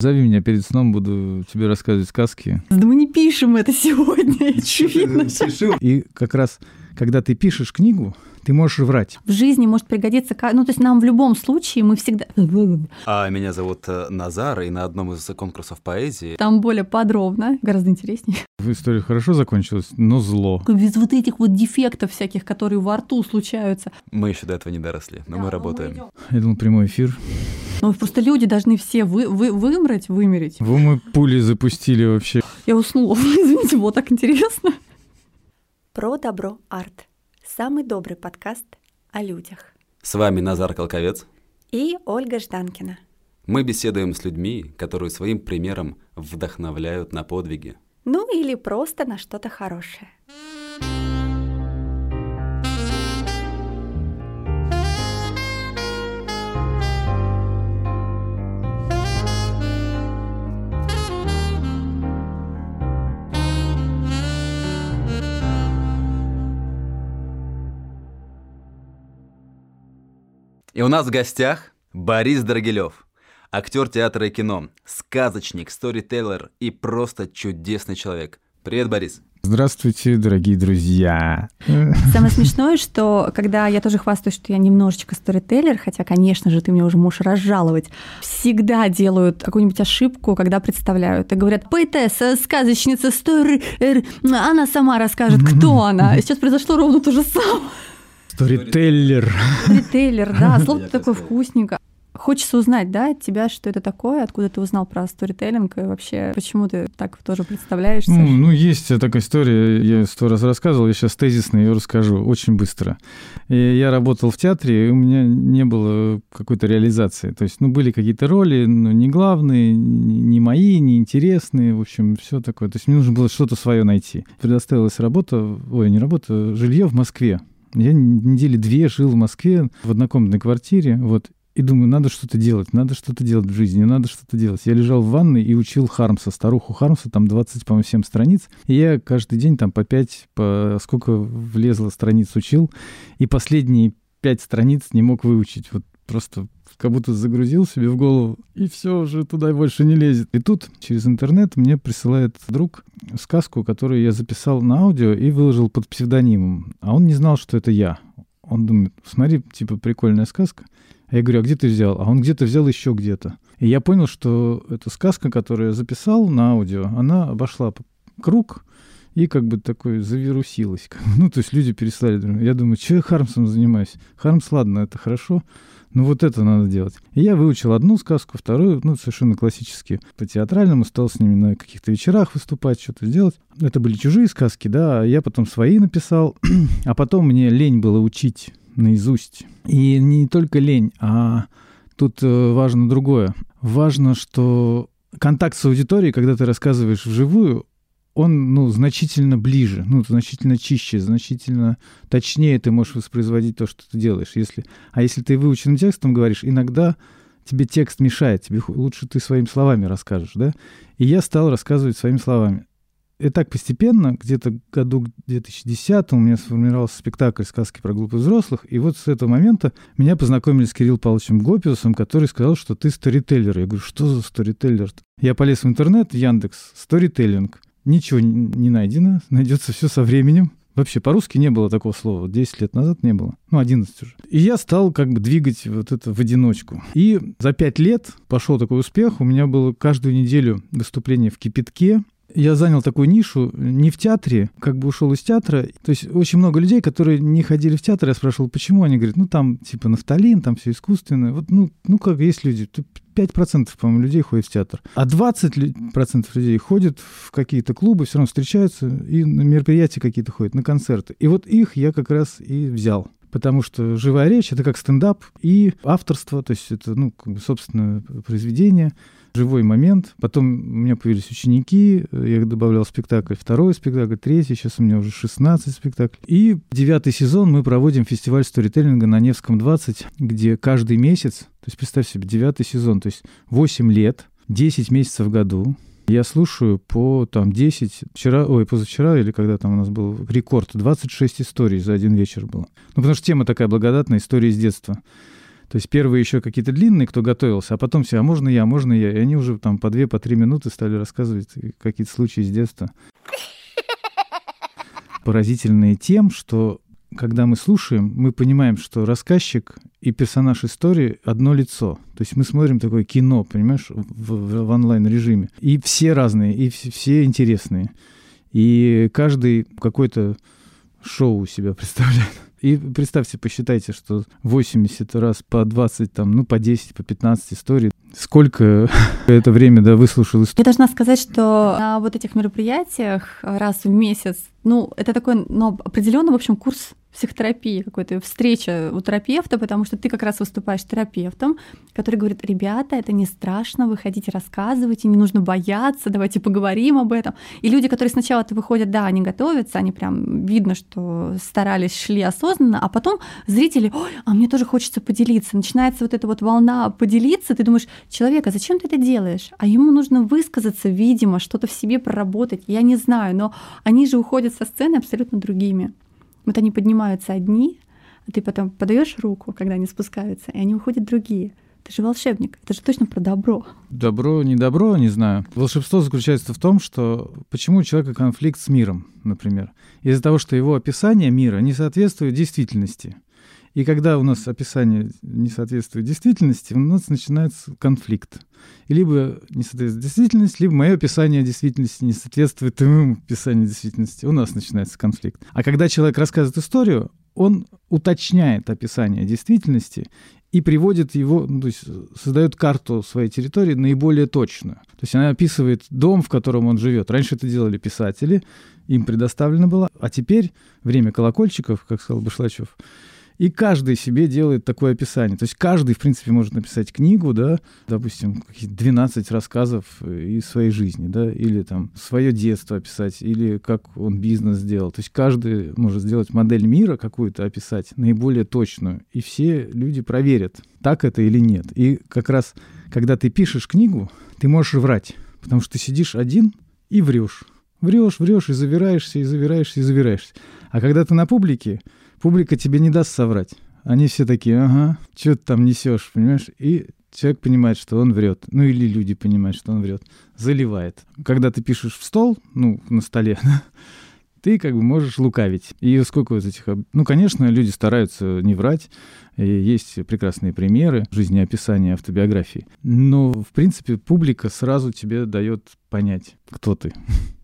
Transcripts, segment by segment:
Зови меня перед сном, буду тебе рассказывать сказки. Да мы не пишем это сегодня, очевидно. И как раз, когда ты пишешь книгу, ты можешь врать. В жизни может пригодиться, ну то есть нам в любом случае мы всегда... А меня зовут э, Назар, и на одном из конкурсов поэзии... Там более подробно, гораздо интереснее. В истории хорошо закончилась, но зло. Без вот этих вот дефектов всяких, которые во рту случаются. Мы еще до этого не доросли, но да, мы работаем. Мы Я думал, прямой эфир. Ну, просто люди должны все вы, вы, вымрать, вымереть. Вы мы пули запустили вообще. Я уснула. Извините, было так интересно. Про добро арт самый добрый подкаст о людях. С вами Назар Колковец и Ольга Жданкина. Мы беседуем с людьми, которые своим примером вдохновляют на подвиги. Ну или просто на что-то хорошее. И у нас в гостях Борис Драгилев, актер театра и кино, сказочник, сторителлер и просто чудесный человек. Привет, Борис. Здравствуйте, дорогие друзья. Самое смешное, что когда я тоже хвастаюсь, что я немножечко сторителлер, хотя, конечно же, ты мне уже можешь разжаловать, всегда делают какую-нибудь ошибку, когда представляют. И говорят, поэтесса, сказочница, стори... Она сама расскажет, кто она. сейчас произошло ровно то же самое. Сторителлер. Сторителлер, да, слово такое вкусненько. Хочется узнать, да, от тебя, что это такое, откуда ты узнал про сторителлинг и вообще, почему ты так тоже представляешься? Ну, ну, есть такая история, я сто раз рассказывал, я сейчас тезисно ее расскажу очень быстро. И я работал в театре, и у меня не было какой-то реализации. То есть, ну, были какие-то роли, но не главные, не мои, не интересные, в общем, все такое. То есть, мне нужно было что-то свое найти. Предоставилась работа, ой, не работа, жилье в Москве. Я недели две жил в Москве в однокомнатной квартире, вот, и думаю, надо что-то делать, надо что-то делать в жизни, надо что-то делать. Я лежал в ванной и учил Хармса, старуху Хармса, там 20, по-моему, 7 страниц. И я каждый день там по 5, по сколько влезло страниц учил. И последние 5 страниц не мог выучить. Вот просто как будто загрузил себе в голову, и все уже туда больше не лезет. И тут через интернет мне присылает друг сказку, которую я записал на аудио и выложил под псевдонимом. А он не знал, что это я. Он думает, смотри, типа прикольная сказка. А я говорю, а где ты взял? А он где-то взял еще где-то. И я понял, что эта сказка, которую я записал на аудио, она обошла круг, и как бы такой завирусилась. Ну, то есть люди перестали. Я думаю, что я Хармсом занимаюсь? Хармс, ладно, это хорошо ну вот это надо делать. И я выучил одну сказку, вторую, ну, совершенно классические. По театральному стал с ними на каких-то вечерах выступать, что-то делать. Это были чужие сказки, да, а я потом свои написал, а потом мне лень было учить наизусть. И не только лень, а тут э, важно другое. Важно, что контакт с аудиторией, когда ты рассказываешь вживую, он ну, значительно ближе, ну, значительно чище, значительно точнее ты можешь воспроизводить то, что ты делаешь. Если... А если ты выученным текстом говоришь, иногда тебе текст мешает, тебе лучше ты своими словами расскажешь, да? И я стал рассказывать своими словами. И так постепенно, где-то году 2010 у меня сформировался спектакль «Сказки про глупых взрослых», и вот с этого момента меня познакомили с Кириллом Павловичем Гопиусом, который сказал, что ты сторителлер. Я говорю, что за сторителлер? Я полез в интернет, Яндекс, сторителлинг. Ничего не найдено, найдется все со временем. Вообще по-русски не было такого слова. 10 лет назад не было. Ну, 11 уже. И я стал как бы двигать вот это в одиночку. И за 5 лет пошел такой успех. У меня было каждую неделю выступление в «Кипятке». Я занял такую нишу не в театре, как бы ушел из театра. То есть очень много людей, которые не ходили в театр, я спрашивал, почему? Они говорят, ну там типа нафталин, там все искусственное. Вот, ну, ну как есть люди, 5%, по-моему, людей ходит в театр. А 20% людей ходят в какие-то клубы, все равно встречаются и на мероприятия какие-то ходят, на концерты. И вот их я как раз и взял потому что живая речь — это как стендап и авторство, то есть это, ну, как бы собственное произведение — живой момент. Потом у меня появились ученики, я добавлял спектакль, второй спектакль, третий, сейчас у меня уже 16 спектаклей. И девятый сезон мы проводим фестиваль сторителлинга на Невском 20, где каждый месяц, то есть представь себе, девятый сезон, то есть 8 лет, 10 месяцев в году, я слушаю по там 10, вчера, ой, позавчера или когда там у нас был рекорд, 26 историй за один вечер было. Ну, потому что тема такая благодатная, история из детства. То есть первые еще какие-то длинные, кто готовился, а потом все, а можно я, а можно я. И они уже там по две, по три минуты стали рассказывать какие-то случаи из детства. Поразительные тем, что когда мы слушаем, мы понимаем, что рассказчик и персонаж истории одно лицо. То есть мы смотрим такое кино, понимаешь, в, в, в онлайн-режиме. И все разные, и все, все интересные. И каждый какой-то шоу себя представляет. И представьте, посчитайте, что 80 раз по 20, там, ну, по 10, по 15 историй. Сколько это время, да, выслушал историю? Я должна сказать, что на вот этих мероприятиях раз в месяц, ну, это такой, ну, определенный, в общем, курс психотерапии какой-то, встреча у терапевта, потому что ты как раз выступаешь терапевтом, который говорит, ребята, это не страшно, выходите, рассказывайте, не нужно бояться, давайте поговорим об этом. И люди, которые сначала-то выходят, да, они готовятся, они прям видно, что старались, шли осознанно, а потом зрители, ой, а мне тоже хочется поделиться. Начинается вот эта вот волна поделиться, ты думаешь, человек, а зачем ты это делаешь? А ему нужно высказаться, видимо, что-то в себе проработать, я не знаю, но они же уходят со сцены абсолютно другими. Вот они поднимаются одни, а ты потом подаешь руку, когда они спускаются, и они уходят другие. Ты же волшебник. Это же точно про добро. Добро, не добро, не знаю. Волшебство заключается в том, что почему у человека конфликт с миром, например. Из-за того, что его описание мира не соответствует действительности. И когда у нас описание не соответствует действительности, у нас начинается конфликт. И либо не соответствует действительности, либо мое описание действительности не соответствует твоему описанию действительности. У нас начинается конфликт. А когда человек рассказывает историю, он уточняет описание действительности и приводит его, ну, то есть создает карту своей территории наиболее точную. То есть она описывает дом, в котором он живет. Раньше это делали писатели, им предоставлено было, а теперь время колокольчиков, как сказал Башлачев, и каждый себе делает такое описание. То есть каждый, в принципе, может написать книгу, да, допустим, 12 рассказов из своей жизни, да, или там свое детство описать, или как он бизнес сделал. То есть каждый может сделать модель мира какую-то описать, наиболее точную, и все люди проверят, так это или нет. И как раз, когда ты пишешь книгу, ты можешь врать, потому что ты сидишь один и врешь. Врешь, врешь и завираешься, и завираешься, и завираешься. А когда ты на публике, публика тебе не даст соврать. Они все такие, ага, что ты там несешь, понимаешь? И человек понимает, что он врет. Ну или люди понимают, что он врет. Заливает. Когда ты пишешь в стол, ну, на столе, ты как бы можешь лукавить. И сколько вот этих... Ну, конечно, люди стараются не врать. И есть прекрасные примеры жизнеописания автобиографии. Но, в принципе, публика сразу тебе дает понять, кто ты.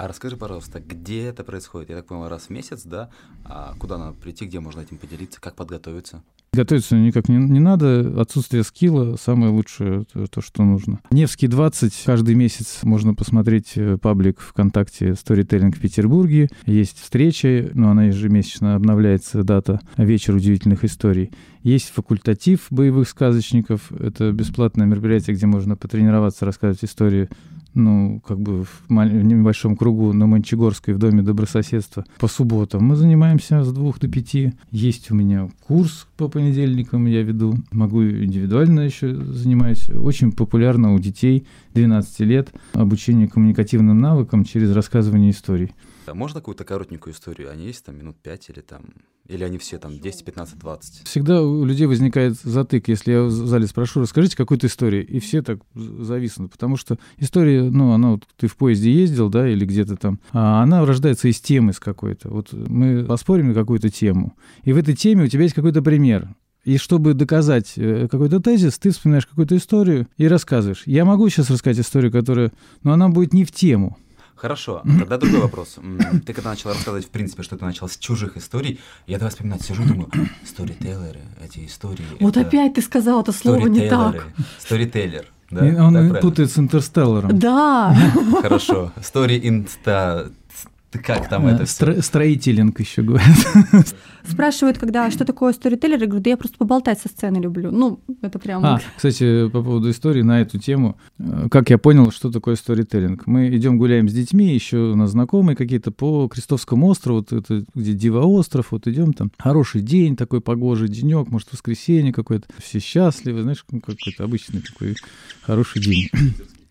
А расскажи, пожалуйста, где это происходит? Я так понял, раз в месяц, да? А куда надо прийти, где можно этим поделиться, как подготовиться? Готовиться никак не, не надо. Отсутствие скилла — самое лучшее, то, то, что нужно. Невский 20. Каждый месяц можно посмотреть э, паблик ВКонтакте «Сторителлинг в Петербурге». Есть встреча, но она ежемесячно обновляется, дата «Вечер удивительных историй». Есть факультатив боевых сказочников. Это бесплатное мероприятие, где можно потренироваться, рассказывать истории ну, как бы в, небольшом кругу на Мончегорской в Доме добрососедства по субботам. Мы занимаемся с двух до пяти. Есть у меня курс по понедельникам, я веду. Могу индивидуально еще занимаюсь. Очень популярно у детей 12 лет обучение коммуникативным навыкам через рассказывание историй. А можно какую-то коротенькую историю? Они есть там минут 5 или там... Или они все там 10, 15, 20? Всегда у людей возникает затык, если я в зале спрошу, расскажите какую-то историю, и все так зависнут, потому что история, ну, она вот, ты в поезде ездил, да, или где-то там, а она рождается из темы с какой-то. Вот мы поспорим на какую-то тему, и в этой теме у тебя есть какой-то пример, и чтобы доказать э, какой-то тезис, ты вспоминаешь какую-то историю и рассказываешь. Я могу сейчас рассказать историю, которая... Но она будет не в тему. Хорошо, тогда другой вопрос. Ты когда начал рассказывать, в принципе, что ты начал с чужих историй, я давай вспоминать, сижу, думаю, сторителлеры, эти истории. Вот это... опять ты сказал это слово не так. Сторителлер. Да, он да, путает с интерстелларом. Да. Хорошо. Story инста как там это Стро- Строителинг еще говорят. Спрашивают, когда что такое сторителлер, я говорю, да я просто поболтать со сцены люблю. Ну, это прям... А, кстати, по поводу истории на эту тему. Э, как я понял, что такое сторителлинг? Мы идем гуляем с детьми, еще у нас знакомые какие-то по Крестовскому острову, вот это где Дива остров, вот идем там. Хороший день, такой погожий денек, может, воскресенье какое-то. Все счастливы, знаешь, какой-то обычный такой хороший день.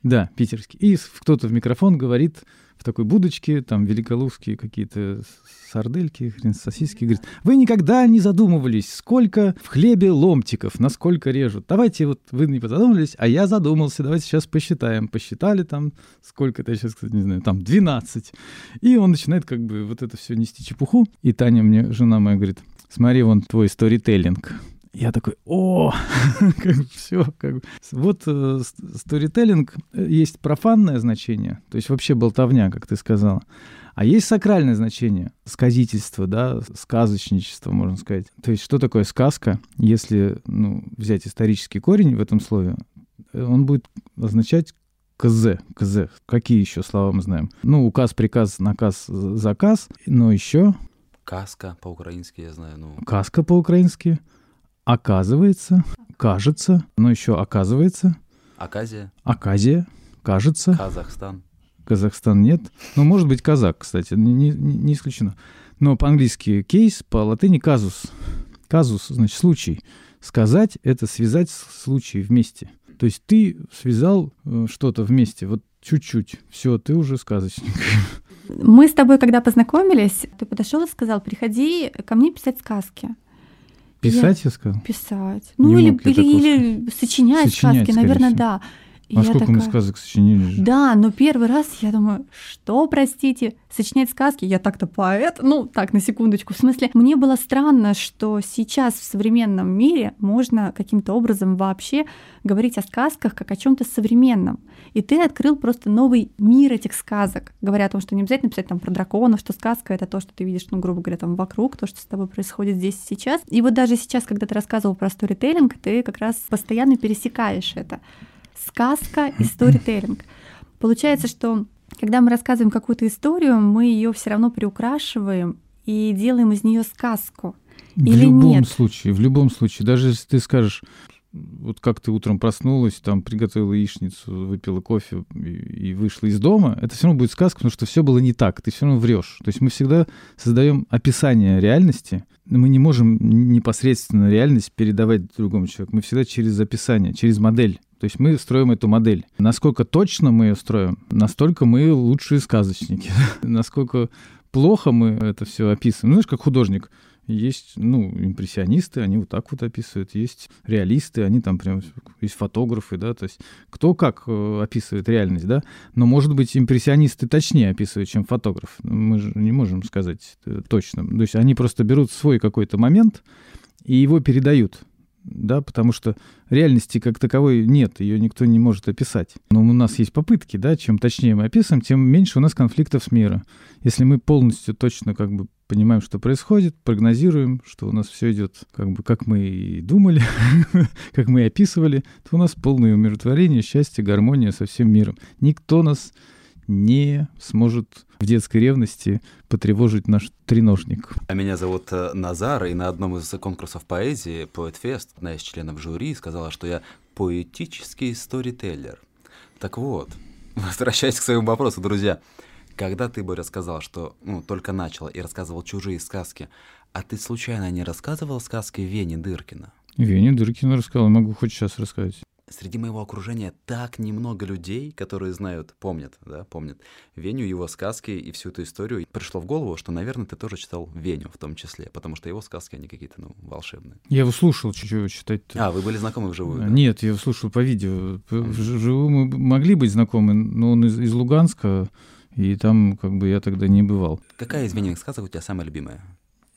Да, питерский. И кто-то в микрофон говорит в такой будочке, там великолузские какие-то сардельки, хрен, сосиски. Говорит, вы никогда не задумывались, сколько в хлебе ломтиков, насколько режут. Давайте вот вы не задумывались, а я задумался, давайте сейчас посчитаем. Посчитали там, сколько это, я сейчас, кстати, не знаю, там 12. И он начинает как бы вот это все нести чепуху. И Таня мне, жена моя, говорит, смотри, вон твой сторителлинг. Я такой, о, как все, как. Вот э, сторителлинг э, есть профанное значение, то есть вообще болтовня, как ты сказала. А есть сакральное значение, сказительство, да, сказочничество, можно сказать. То есть что такое сказка, если ну, взять исторический корень в этом слове, он будет означать КЗ, КЗ. Какие еще слова мы знаем? Ну, указ, приказ, наказ, заказ, но еще... Каска по-украински, я знаю. Ну... Каска по-украински оказывается, кажется, но еще оказывается. Аказия. Аказия, кажется. Казахстан. Казахстан нет. Ну, может быть, казак, кстати, не, не, не исключено. Но по-английски кейс, по латыни казус. Казус, значит, случай. Сказать — это связать случаи вместе. То есть ты связал э, что-то вместе, вот чуть-чуть. Все, ты уже сказочник. Мы с тобой, когда познакомились, ты подошел и сказал, приходи ко мне писать сказки. Писать, я, я сказал? Писать. Ну, или, или, или сочинять, сочинять сказки, наверное, всего. да. И а сколько такая... мы сказок сочинили? Же? Да, но первый раз я думаю, что, простите, сочинять сказки? Я так-то поэт. Ну, так, на секундочку. В смысле, мне было странно, что сейчас в современном мире можно каким-то образом вообще говорить о сказках как о чем то современном. И ты открыл просто новый мир этих сказок, говоря о том, что не обязательно писать там про драконов, что сказка — это то, что ты видишь, ну, грубо говоря, там вокруг, то, что с тобой происходит здесь и сейчас. И вот даже сейчас, когда ты рассказывал про сторителлинг, ты как раз постоянно пересекаешь это сказка и сторителлинг. Получается, что когда мы рассказываем какую-то историю, мы ее все равно приукрашиваем и делаем из нее сказку. В Или любом нет? случае, в любом случае, даже если ты скажешь, вот как ты утром проснулась, там приготовила яичницу, выпила кофе и, и вышла из дома, это все равно будет сказка, потому что все было не так, ты все равно врешь. То есть мы всегда создаем описание реальности, мы не можем непосредственно реальность передавать другому человеку, мы всегда через описание, через модель. То есть мы строим эту модель. Насколько точно мы ее строим, настолько мы лучшие сказочники. Насколько плохо мы это все описываем. Ну, знаешь, как художник. Есть, ну, импрессионисты, они вот так вот описывают. Есть реалисты, они там прям... Есть фотографы, да, то есть кто как э, описывает реальность, да. Но, может быть, импрессионисты точнее описывают, чем фотограф. Мы же не можем сказать э, точно. То есть они просто берут свой какой-то момент и его передают да, потому что реальности как таковой нет, ее никто не может описать. Но у нас есть попытки, да, чем точнее мы описываем, тем меньше у нас конфликтов с миром. Если мы полностью точно как бы понимаем, что происходит, прогнозируем, что у нас все идет как бы как мы и думали, как мы и описывали, то у нас полное умиротворение, счастье, гармония со всем миром. Никто нас не сможет в детской ревности потревожить наш треножник. А меня зовут э, Назар, и на одном из конкурсов поэзии, Поэтфест, одна из членов жюри сказала, что я поэтический сторителлер. Так вот, возвращаясь к своему вопросу, друзья, когда ты, Боря, сказал, что ну, только начал и рассказывал чужие сказки, а ты случайно не рассказывал сказки Вени Дыркина? Вени Дыркина рассказал, могу хоть сейчас рассказать среди моего окружения так немного людей, которые знают, помнят, да, помнят Веню, его сказки и всю эту историю. Пришло в голову, что, наверное, ты тоже читал Веню в том числе, потому что его сказки, они какие-то, ну, волшебные. Я его слушал, чуть-чуть читать. А, вы были знакомы вживую? Да? Нет, я его слушал по видео. Вживую мы могли быть знакомы, но он из, из Луганска, и там как бы я тогда не бывал. Какая из Вениных сказок у тебя самая любимая?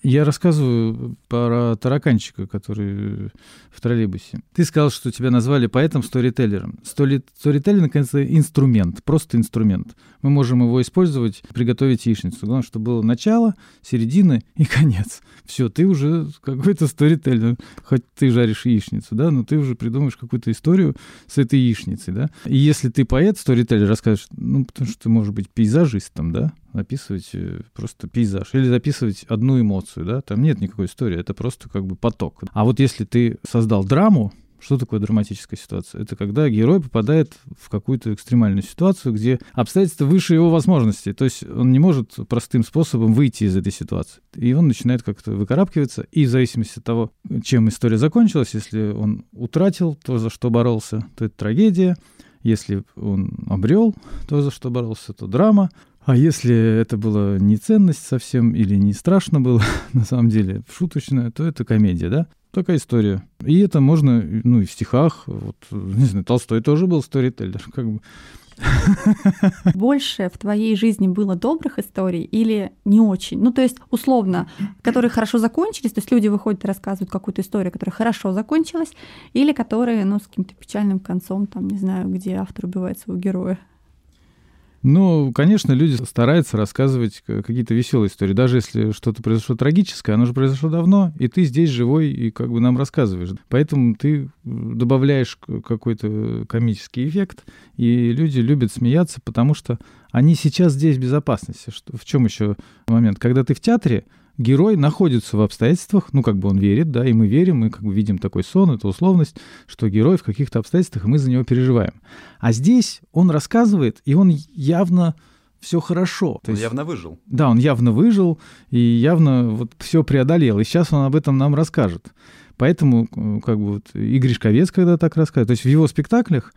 Я рассказываю про тараканчика, который в троллейбусе. Ты сказал, что тебя назвали поэтом-сторителлером. Сторителлинг — это инструмент, просто инструмент. Мы можем его использовать, приготовить яичницу. Главное, чтобы было начало, середина и конец. Все, ты уже какой-то сторителлер. Хоть ты жаришь яичницу, да, но ты уже придумаешь какую-то историю с этой яичницей, да. И если ты поэт, сторителлер, расскажешь, ну, потому что ты можешь быть пейзажистом, да, описывать э, просто пейзаж или записывать одну эмоцию, да, там нет никакой истории, это просто как бы поток. А вот если ты создал драму, что такое драматическая ситуация? Это когда герой попадает в какую-то экстремальную ситуацию, где обстоятельства выше его возможностей. То есть он не может простым способом выйти из этой ситуации. И он начинает как-то выкарабкиваться. И в зависимости от того, чем история закончилась, если он утратил то, за что боролся, то это трагедия. Если он обрел то, за что боролся, то драма. А если это была не ценность совсем или не страшно было, на самом деле, шуточная, то это комедия, да? Такая история. И это можно, ну, и в стихах. Вот, не знаю, Толстой тоже был сторителлер. Как бы. Больше в твоей жизни было добрых историй или не очень? Ну, то есть, условно, которые хорошо закончились, то есть люди выходят и рассказывают какую-то историю, которая хорошо закончилась, или которые, ну, с каким-то печальным концом, там, не знаю, где автор убивает своего героя. Ну, конечно, люди стараются рассказывать какие-то веселые истории. Даже если что-то произошло трагическое, оно же произошло давно, и ты здесь живой и как бы нам рассказываешь. Поэтому ты добавляешь какой-то комический эффект, и люди любят смеяться, потому что они сейчас здесь в безопасности. В чем еще момент? Когда ты в театре, герой находится в обстоятельствах, ну, как бы он верит, да, и мы верим, мы как бы видим такой сон, это условность, что герой в каких-то обстоятельствах, и мы за него переживаем. А здесь он рассказывает, и он явно все хорошо. То он есть, явно выжил. Да, он явно выжил и явно вот все преодолел. И сейчас он об этом нам расскажет. Поэтому, э, как бы вот и Гришковец, когда так рассказывает, то есть в его спектаклях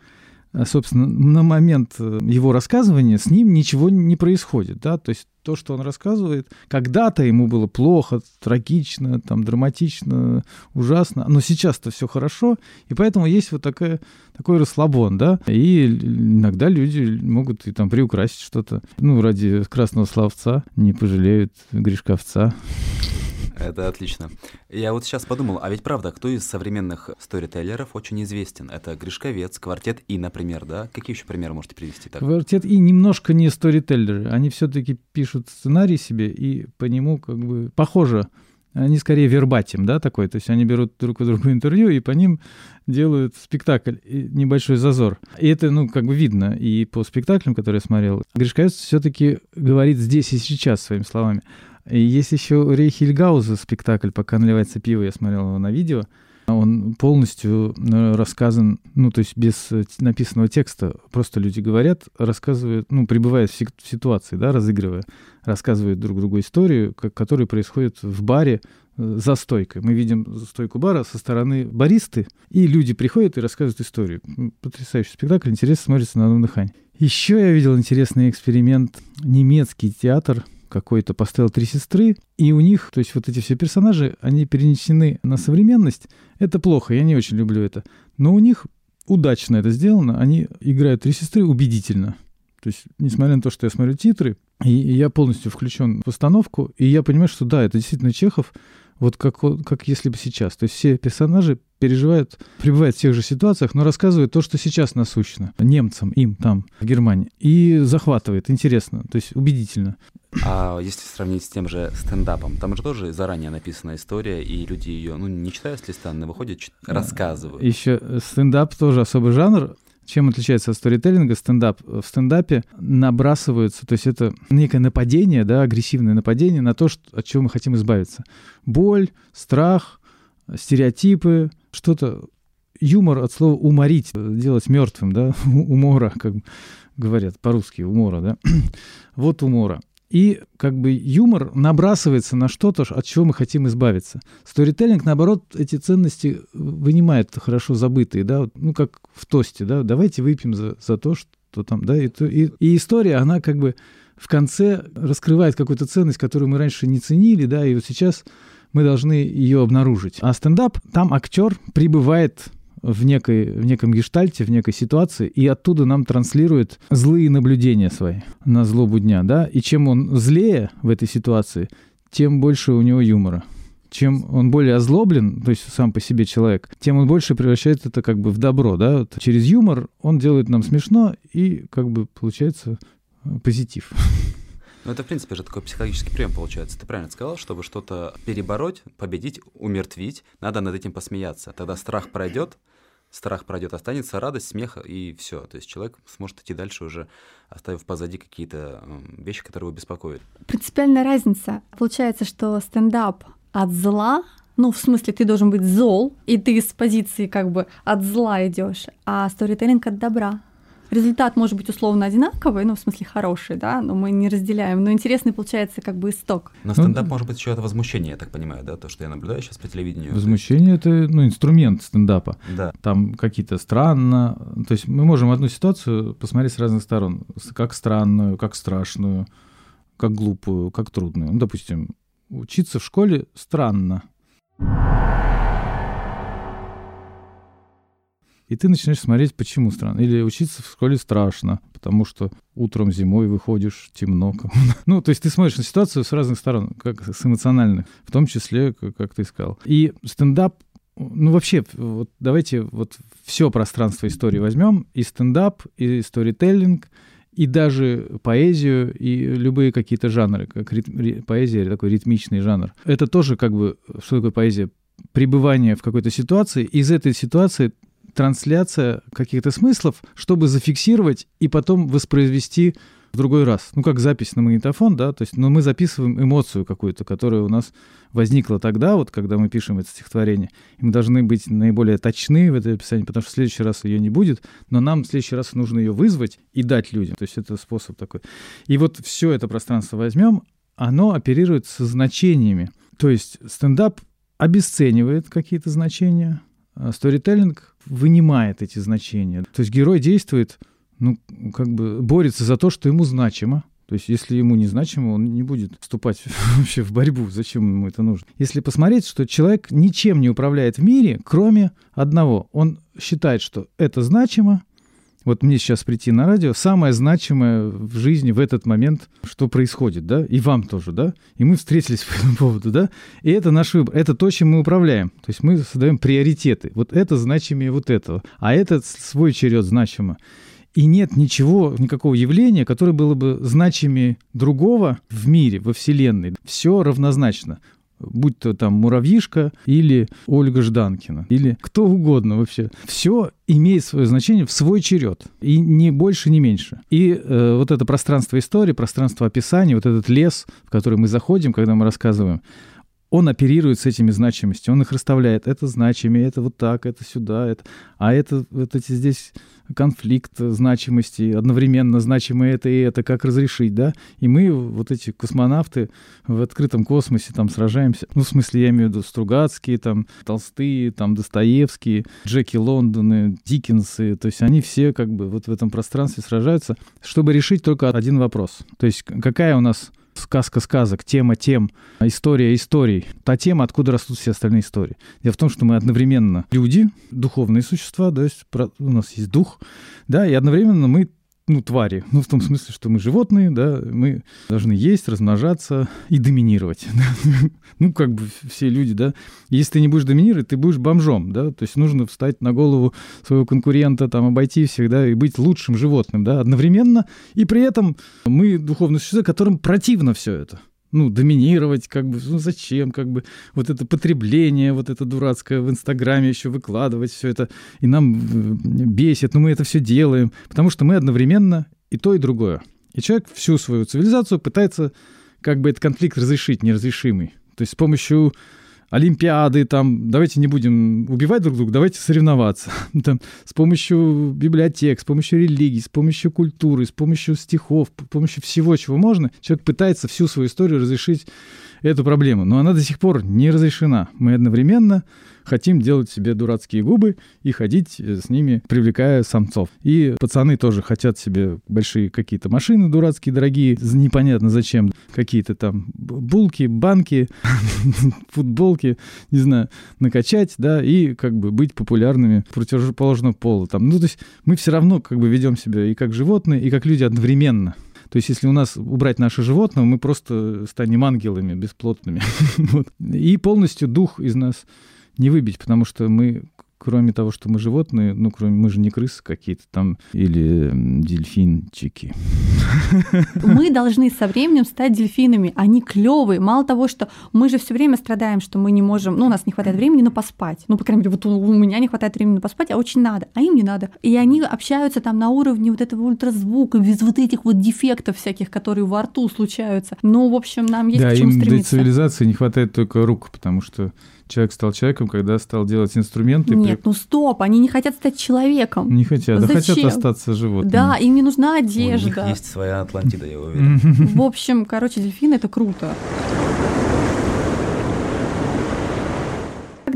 собственно, на момент э, его рассказывания с ним ничего не происходит, да, то есть то, что он рассказывает, когда-то ему было плохо, трагично, там, драматично, ужасно, но сейчас-то все хорошо, и поэтому есть вот такая, такой расслабон, да, и иногда люди могут и там приукрасить что-то, ну, ради красного словца не пожалеют Гришковца. Это отлично. Я вот сейчас подумал, а ведь правда, кто из современных сторителлеров очень известен? Это Гришковец, Квартет И, например, да? Какие еще примеры можете привести? Так? Квартет И немножко не сторителлеры. Они все-таки пишут сценарий себе, и по нему как бы похоже они скорее вербатим, да, такой, то есть они берут друг у друга интервью и по ним делают спектакль, небольшой зазор. И это, ну, как бы видно и по спектаклям, которые я смотрел. Гришковец все-таки говорит здесь и сейчас своими словами. И есть еще Рейхельгауза спектакль «Пока наливается пиво», я смотрел его на видео. Он полностью э, рассказан, ну, то есть без э, написанного текста. Просто люди говорят, рассказывают, ну, пребывая в ситуации, да, разыгрывая, рассказывают друг другу историю, которая происходит в баре э, за стойкой. Мы видим стойку бара со стороны баристы, и люди приходят и рассказывают историю. Потрясающий спектакль, интересно смотрится на одном дыхании. Еще я видел интересный эксперимент. Немецкий театр — какой-то поставил три сестры, и у них, то есть вот эти все персонажи, они перенесены на современность. Это плохо, я не очень люблю это. Но у них удачно это сделано, они играют три сестры убедительно. То есть, несмотря на то, что я смотрю титры, и я полностью включен в постановку, и я понимаю, что да, это действительно Чехов, вот как, как если бы сейчас. То есть все персонажи переживают, пребывают в тех же ситуациях, но рассказывают то, что сейчас насущно немцам, им там, в Германии. И захватывает, интересно, то есть убедительно. А если сравнить с тем же стендапом, там же тоже заранее написана история, и люди ее, ну, не читая с листа, но выходят, рассказывают. Еще стендап тоже особый жанр. Чем отличается от сторителлинга стендап? В стендапе набрасываются, то есть это некое нападение, да, агрессивное нападение на то, что, от чего мы хотим избавиться. Боль, страх, стереотипы, что-то юмор от слова уморить, делать мертвым, да, умора, как говорят по-русски, умора, да. вот умора. И как бы юмор набрасывается на что-то, от чего мы хотим избавиться. Сторителлинг, наоборот, эти ценности вынимает хорошо забытые, да, ну как в тосте, да, давайте выпьем за, за то, что там, да, и, и, и история, она как бы в конце раскрывает какую-то ценность, которую мы раньше не ценили, да, и вот сейчас мы должны ее обнаружить. А стендап, там актер прибывает в, некой, в неком гештальте, в некой ситуации, и оттуда нам транслирует злые наблюдения свои на злобу дня, да, и чем он злее в этой ситуации, тем больше у него юмора. Чем он более озлоблен, то есть сам по себе человек, тем он больше превращает это как бы в добро, да, вот через юмор он делает нам смешно, и как бы получается э, позитив. Ну, это, в принципе, же такой психологический прием получается. Ты правильно сказал, чтобы что-то перебороть, победить, умертвить, надо над этим посмеяться. Тогда страх пройдет, страх пройдет, останется радость, смех и все. То есть человек сможет идти дальше уже, оставив позади какие-то вещи, которые его беспокоят. Принципиальная разница. Получается, что стендап от зла ну, в смысле, ты должен быть зол, и ты с позиции как бы от зла идешь, а сторителлинг от добра. Результат может быть условно одинаковый, ну, в смысле хороший, да, но мы не разделяем. Но интересный получается как бы исток. Но стендап ну, может быть еще это возмущение, я так понимаю, да, то, что я наблюдаю сейчас по телевидению. Возмущение это, ну, инструмент стендапа. Да. Там какие-то странно. То есть мы можем одну ситуацию посмотреть с разных сторон. Как странную, как страшную, как глупую, как трудную. Ну, допустим, учиться в школе странно. И ты начинаешь смотреть, почему странно. Или учиться в школе страшно, потому что утром зимой выходишь темно. ну, то есть ты смотришь на ситуацию с разных сторон, как с эмоциональных, в том числе, как ты сказал. И стендап ну, вообще, вот давайте вот все пространство истории возьмем, и стендап, и сторителлинг, и даже поэзию, и любые какие-то жанры, как ритм, поэзия, такой ритмичный жанр. Это тоже как бы, что такое поэзия? Пребывание в какой-то ситуации, из этой ситуации трансляция каких-то смыслов, чтобы зафиксировать и потом воспроизвести в другой раз. Ну, как запись на магнитофон, да, то есть, но мы записываем эмоцию какую-то, которая у нас возникла тогда, вот, когда мы пишем это стихотворение. И мы должны быть наиболее точны в этой описании, потому что в следующий раз ее не будет, но нам в следующий раз нужно ее вызвать и дать людям. То есть это способ такой. И вот все это пространство возьмем, оно оперирует со значениями. То есть стендап обесценивает какие-то значения, а сторителлинг вынимает эти значения. То есть герой действует, ну, как бы борется за то, что ему значимо. То есть, если ему не значимо, он не будет вступать вообще в борьбу. Зачем ему это нужно? Если посмотреть, что человек ничем не управляет в мире, кроме одного. Он считает, что это значимо, вот мне сейчас прийти на радио, самое значимое в жизни в этот момент, что происходит, да, и вам тоже, да, и мы встретились по этому поводу, да, и это наш выбор, это то, чем мы управляем, то есть мы создаем приоритеты, вот это значимее вот этого, а этот свой черед значимо. И нет ничего, никакого явления, которое было бы значимее другого в мире, во Вселенной. Все равнозначно будь то там Муравьишка или Ольга Жданкина, или кто угодно вообще. Все имеет свое значение в свой черед, и не больше, не меньше. И э, вот это пространство истории, пространство описания, вот этот лес, в который мы заходим, когда мы рассказываем, он оперирует с этими значимостями, он их расставляет. Это значимее, это вот так, это сюда, это... а это вот эти здесь конфликт значимости, одновременно значимое это и это, как разрешить, да? И мы, вот эти космонавты в открытом космосе там сражаемся. Ну, в смысле, я имею в виду Стругацкие, там, Толстые, там, Достоевские, Джеки Лондоны, Диккенсы, то есть они все как бы вот в этом пространстве сражаются, чтобы решить только один вопрос. То есть какая у нас сказка сказок, тема тем, история историй. Та тема, откуда растут все остальные истории. Дело в том, что мы одновременно люди, духовные существа, да, есть, у нас есть дух, да, и одновременно мы ну, твари. Ну, в том смысле, что мы животные, да, мы должны есть, размножаться и доминировать. ну, как бы все люди, да. Если ты не будешь доминировать, ты будешь бомжом, да. То есть нужно встать на голову своего конкурента, там, обойти всех, да, и быть лучшим животным, да, одновременно. И при этом мы духовные существа, которым противно все это ну, доминировать, как бы, ну, зачем, как бы, вот это потребление, вот это дурацкое в Инстаграме еще выкладывать все это, и нам бесит, но мы это все делаем, потому что мы одновременно и то, и другое. И человек всю свою цивилизацию пытается как бы этот конфликт разрешить, неразрешимый. То есть с помощью Олимпиады, там, давайте не будем убивать друг друга, давайте соревноваться. Там, с помощью библиотек, с помощью религии, с помощью культуры, с помощью стихов, с помощью всего, чего можно, человек пытается всю свою историю разрешить эту проблему. Но она до сих пор не разрешена. Мы одновременно хотим делать себе дурацкие губы и ходить э, с ними, привлекая самцов. И пацаны тоже хотят себе большие какие-то машины дурацкие, дорогие, непонятно зачем, какие-то там булки, банки, футболки, не знаю, накачать, да, и как бы быть популярными противоположного пола. Там. Ну, то есть мы все равно как бы ведем себя и как животные, и как люди одновременно. То есть если у нас убрать наше животное, мы просто станем ангелами бесплотными. И полностью дух из нас не выбить, потому что мы кроме того, что мы животные, ну, кроме мы же не крысы какие-то там или дельфинчики. Мы должны со временем стать дельфинами. Они клевые. Мало того, что мы же все время страдаем, что мы не можем, ну, у нас не хватает времени на поспать. Ну, по крайней мере, вот у меня не хватает времени на поспать, а очень надо, а им не надо. И они общаются там на уровне вот этого ультразвука, без вот этих вот дефектов всяких, которые во рту случаются. Ну, в общем, нам есть да, к чему им стремиться. для цивилизации не хватает только рук, потому что человек стал человеком, когда стал делать инструменты. Нет, при... ну стоп, они не хотят стать человеком. Не хотят, Зачем? да хотят остаться животными. Да, им не нужна одежда. У них есть своя Атлантида, я уверен. В общем, короче, дельфины это круто.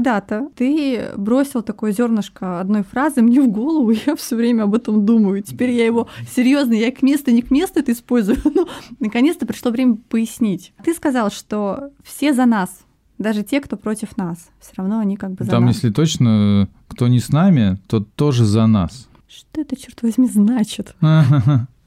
когда-то ты бросил такое зернышко одной фразы мне в голову, я все время об этом думаю. Теперь я его серьезно, я к месту, не к месту это использую, но наконец-то пришло время пояснить. Ты сказал, что все за нас, даже те, кто против нас, все равно они как бы за Там, нас. если точно, кто не с нами, тот тоже за нас. Что это, черт возьми, значит?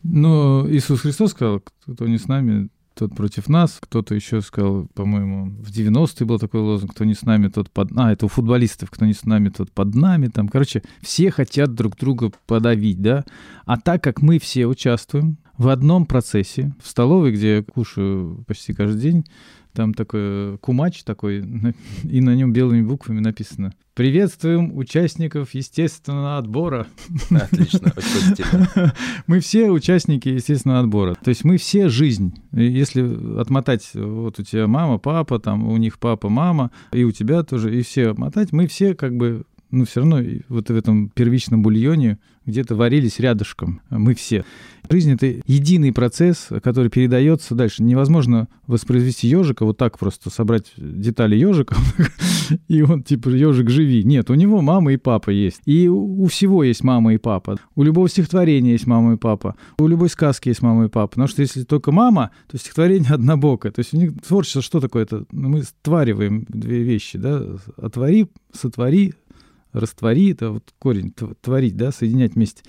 Ну, Иисус Христос сказал, кто не с нами, тот против нас. Кто-то еще сказал, по-моему, в 90-е был такой лозунг, кто не с нами, тот под... А, это у футболистов, кто не с нами, тот под нами. Там, короче, все хотят друг друга подавить, да? А так как мы все участвуем в одном процессе, в столовой, где я кушаю почти каждый день, там такой кумач такой, и на нем белыми буквами написано «Приветствуем участников естественного отбора». Отлично, очень позитивно. Мы все участники естественного отбора. То есть мы все жизнь. Если отмотать, вот у тебя мама, папа, там у них папа, мама, и у тебя тоже, и все отмотать, мы все как бы ну, все равно вот в этом первичном бульоне где-то варились рядышком. Мы все. Жизнь — это единый процесс, который передается дальше. Невозможно воспроизвести ежика, вот так просто собрать детали ежика, и он типа ежик живи. Нет, у него мама и папа есть. И у всего есть мама и папа. У любого стихотворения есть мама и папа. У любой сказки есть мама и папа. Потому что если только мама, то стихотворение однобокое. То есть у них творчество что такое? Это ну, мы ствариваем две вещи, да? Отвори, сотвори, раствори, это вот корень, творить, да, соединять вместе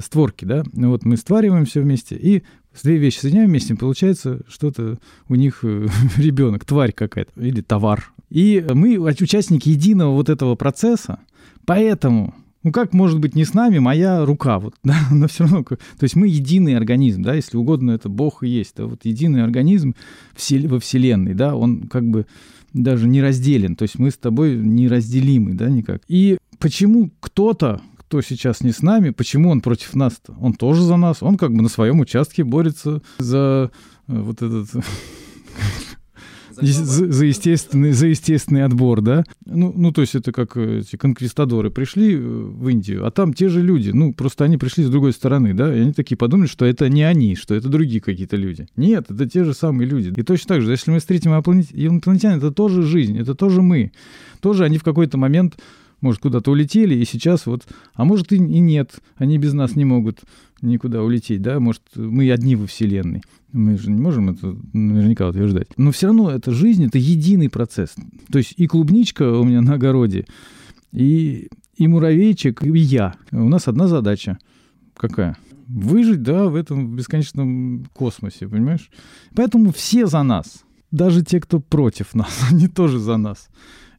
створки, да, ну вот мы ствариваем все вместе, и две вещи соединяем вместе, получается что-то у них э, ребенок, тварь какая-то, или товар. И мы участники единого вот этого процесса, поэтому ну как может быть не с нами моя рука, вот, да, но все равно, то есть мы единый организм, да, если угодно, это Бог и есть, да, вот единый организм во Вселенной, да, он как бы даже не разделен, то есть мы с тобой неразделимы, да, никак. И почему кто-то, кто сейчас не с нами, почему он против нас-то? Он тоже за нас, он как бы на своем участке борется за э, вот этот за, за, естественный, за естественный отбор, да? Ну, ну, то есть это как эти конквистадоры пришли э, в Индию, а там те же люди, ну, просто они пришли с другой стороны, да, и они такие подумали, что это не они, что это другие какие-то люди. Нет, это те же самые люди. И точно так же, если мы встретим инопланетян, это тоже жизнь, это тоже мы. Тоже они в какой-то момент может, куда-то улетели, и сейчас вот... А может, и, и нет, они без нас не могут никуда улететь, да? Может, мы одни во Вселенной. Мы же не можем это наверняка утверждать. Но все равно это жизнь, это единый процесс. То есть и клубничка у меня на огороде, и, и муравейчик, и я. У нас одна задача. Какая? Выжить, да, в этом бесконечном космосе, понимаешь? Поэтому все за нас. Даже те, кто против нас, они тоже за нас.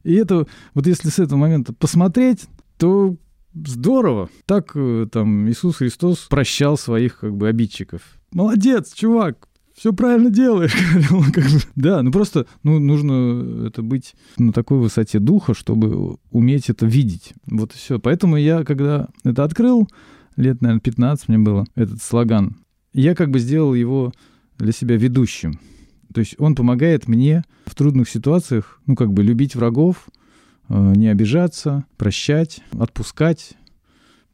И это, вот если с этого момента посмотреть, то здорово. Так э, там Иисус Христос прощал своих как бы обидчиков. Молодец, чувак, все правильно делаешь. Да, ну просто ну, нужно это быть на такой высоте духа, чтобы уметь это видеть. Вот и все. Поэтому я, когда это открыл, лет, наверное, 15 мне было, этот слоган, я как бы сделал его для себя ведущим. То есть он помогает мне в трудных ситуациях, ну, как бы любить врагов, э, не обижаться, прощать, отпускать,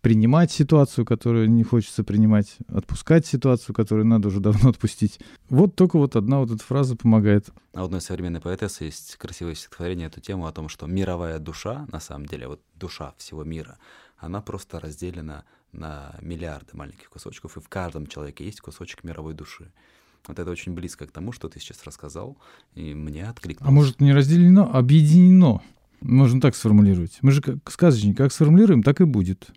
принимать ситуацию, которую не хочется принимать, отпускать ситуацию, которую надо уже давно отпустить. Вот только вот одна вот эта фраза помогает. А одной современной поэтессы есть красивое стихотворение эту тему о том, что мировая душа, на самом деле, вот душа всего мира, она просто разделена на миллиарды маленьких кусочков, и в каждом человеке есть кусочек мировой души. Вот это очень близко к тому, что ты сейчас рассказал, и мне откликнулось. А может, не разделено, а объединено? Можно так сформулировать. Мы же как сказочники, как сформулируем, так и будет.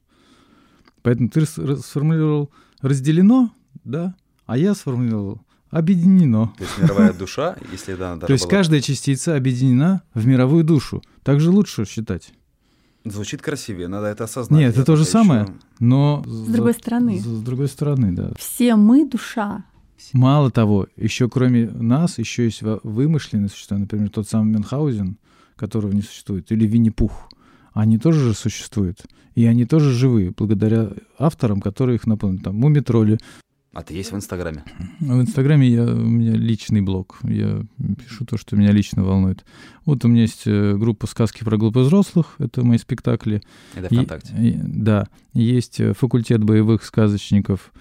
Поэтому ты сформулировал разделено, да, а я сформулировал объединено. То есть мировая душа, если да, То есть каждая частица объединена в мировую душу. Так же лучше считать. Звучит красивее, надо это осознать. Нет, это то же самое, но... С другой стороны. С другой стороны, да. Все мы душа. Мало того, еще кроме нас, еще есть вымышленные существа, например, тот самый Мюнхгаузен, которого не существует, или Винни-Пух. Они тоже же существуют. И они тоже живые, благодаря авторам, которые их наполнили. Там Мумитроли. А ты есть в Инстаграме? В Инстаграме я, у меня личный блог. Я пишу то, что меня лично волнует. Вот у меня есть э, группа «Сказки про глупых взрослых». Это мои спектакли. Это ВКонтакте? И, да. Есть э, факультет боевых сказочников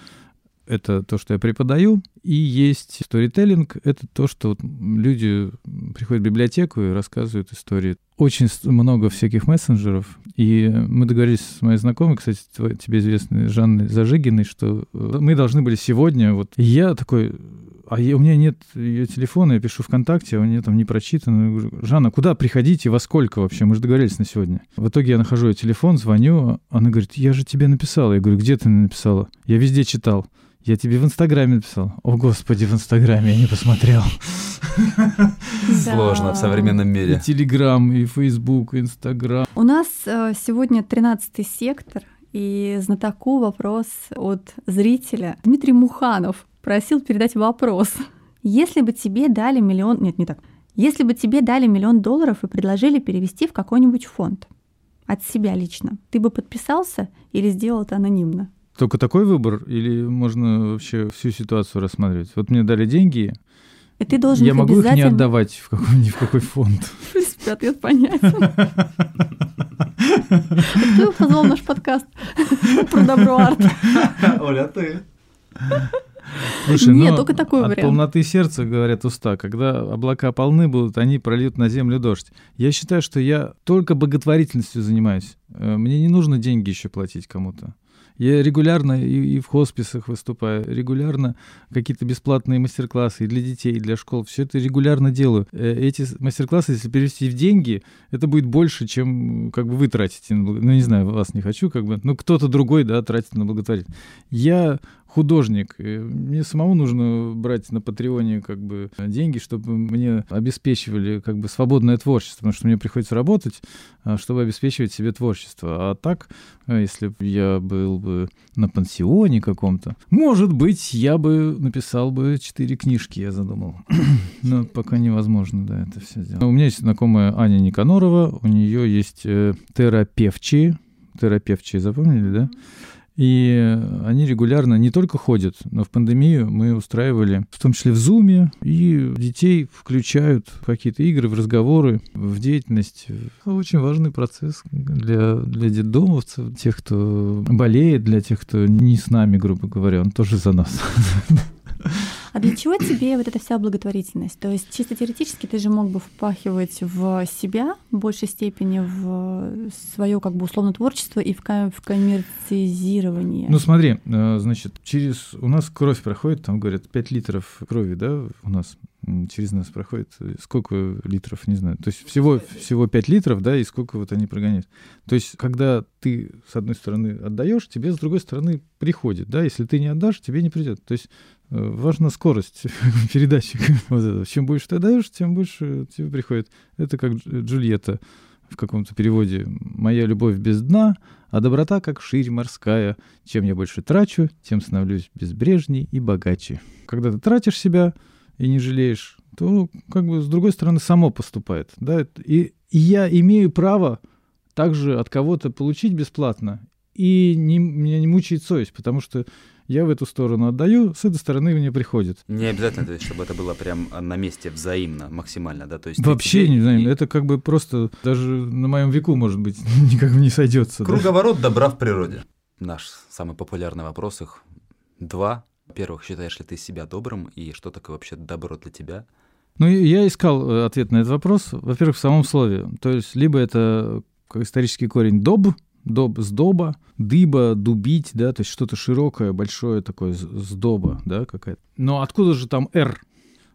это то, что я преподаю, и есть сторителлинг, это то, что вот люди приходят в библиотеку и рассказывают истории. Очень много всяких мессенджеров, и мы договорились с моей знакомой, кстати, тебе известной Жанной Зажигиной, что э, мы должны были сегодня, вот, и я такой, а я, у меня нет ее телефона, я пишу ВКонтакте, а у нее там не прочитано. Я говорю, Жанна, куда приходите, во сколько вообще? Мы же договорились на сегодня. В итоге я нахожу ее телефон, звоню, она говорит, я же тебе написала. Я говорю, где ты написала? Я везде читал. Я тебе в Инстаграме написал. О, Господи, в Инстаграме я не посмотрел. Сложно в современном мире. И Телеграм, и Фейсбук, и Инстаграм. У нас э, сегодня 13 сектор, и знатоку вопрос от зрителя. Дмитрий Муханов просил передать вопрос. Если бы тебе дали миллион... Нет, не так. Если бы тебе дали миллион долларов и предложили перевести в какой-нибудь фонд от себя лично, ты бы подписался или сделал это анонимно? Только такой выбор или можно вообще всю ситуацию рассматривать? Вот мне дали деньги, и ты должен я могу обязательно... их не отдавать в какой, ни в какой фонд. В принципе, ответ понятен. Кто позвал наш подкаст про добро арт? Оля, ты. Слушай, Нет, ну, только такой от вариант. полноты сердца, говорят уста, когда облака полны будут, они прольют на землю дождь. Я считаю, что я только благотворительностью занимаюсь. Э, Мне не нужно деньги еще платить кому-то. Я регулярно и, и в хосписах выступаю, регулярно какие-то бесплатные мастер-классы и для детей, и для школ. Все это регулярно делаю. Э, Эти мастер-классы, если перевести в деньги, это будет больше, чем как бы вы тратите. на Ну, не знаю, вас не хочу, как бы. Ну, кто-то другой, да, тратит на благотворительность. Я художник. и Мне самому нужно брать на Патреоне как бы деньги, чтобы мне обеспечивали как бы свободное творчество, потому что мне приходится работать, а, чтобы обеспечивать себе творчество. А так, а, если бы я был бы на пансионе каком-то, может быть, я бы написал бы четыре книжки, я задумал. Но пока невозможно, да, это все сделать. У меня есть знакомая Аня Никанорова, у нее есть э, терапевчи, терапевчи, запомнили, да? И они регулярно не только ходят, но в пандемию мы устраивали, в том числе в Зуме, и детей включают в какие-то игры, в разговоры, в деятельность. Очень важный процесс для, для детдомовцев, тех, кто болеет, для тех, кто не с нами, грубо говоря, он тоже за нас. А для чего тебе вот эта вся благотворительность? То есть чисто теоретически ты же мог бы впахивать в себя в большей степени, в свое как бы условно творчество и в, ка- в коммерциализирование. Ну смотри, э, значит, через... У нас кровь проходит, там говорят, 5 литров крови, да, у нас через нас проходит. э, Сколько литров, не знаю. То есть всего, всего 5 литров, да, и сколько вот они прогоняют. То есть когда ты, с одной стороны, отдаешь, тебе, с другой стороны, приходит, да, если ты не отдашь, тебе не придет. То есть важна скорость передачи. Чем больше ты отдаешь, тем больше тебе приходит. Это как Дж- Джульетта в каком-то переводе «Моя любовь без дна, а доброта, как ширь морская. Чем я больше трачу, тем становлюсь безбрежней и богаче». Когда ты тратишь себя и не жалеешь, то как бы с другой стороны само поступает. Да? И, и я имею право также от кого-то получить бесплатно, и не, меня не мучает совесть, потому что я в эту сторону отдаю, с этой стороны мне приходит. Не обязательно, то есть, чтобы это было прям на месте взаимно, максимально, да? То есть Вообще не знаю, и- это как бы просто даже на моем веку, может быть, никак не сойдется. да. Круговорот добра в природе. Наш самый популярный вопрос, их два. Во-первых, считаешь ли ты себя добрым, и что такое вообще добро для тебя? Ну, я искал э, ответ на этот вопрос, во-первых, в самом слове. То есть, либо это как исторический корень «доб», «доб» с «доба», «дыба», «дубить», да, то есть что-то широкое, большое такое, «сдоба», да, какая-то. Но откуда же там «р»?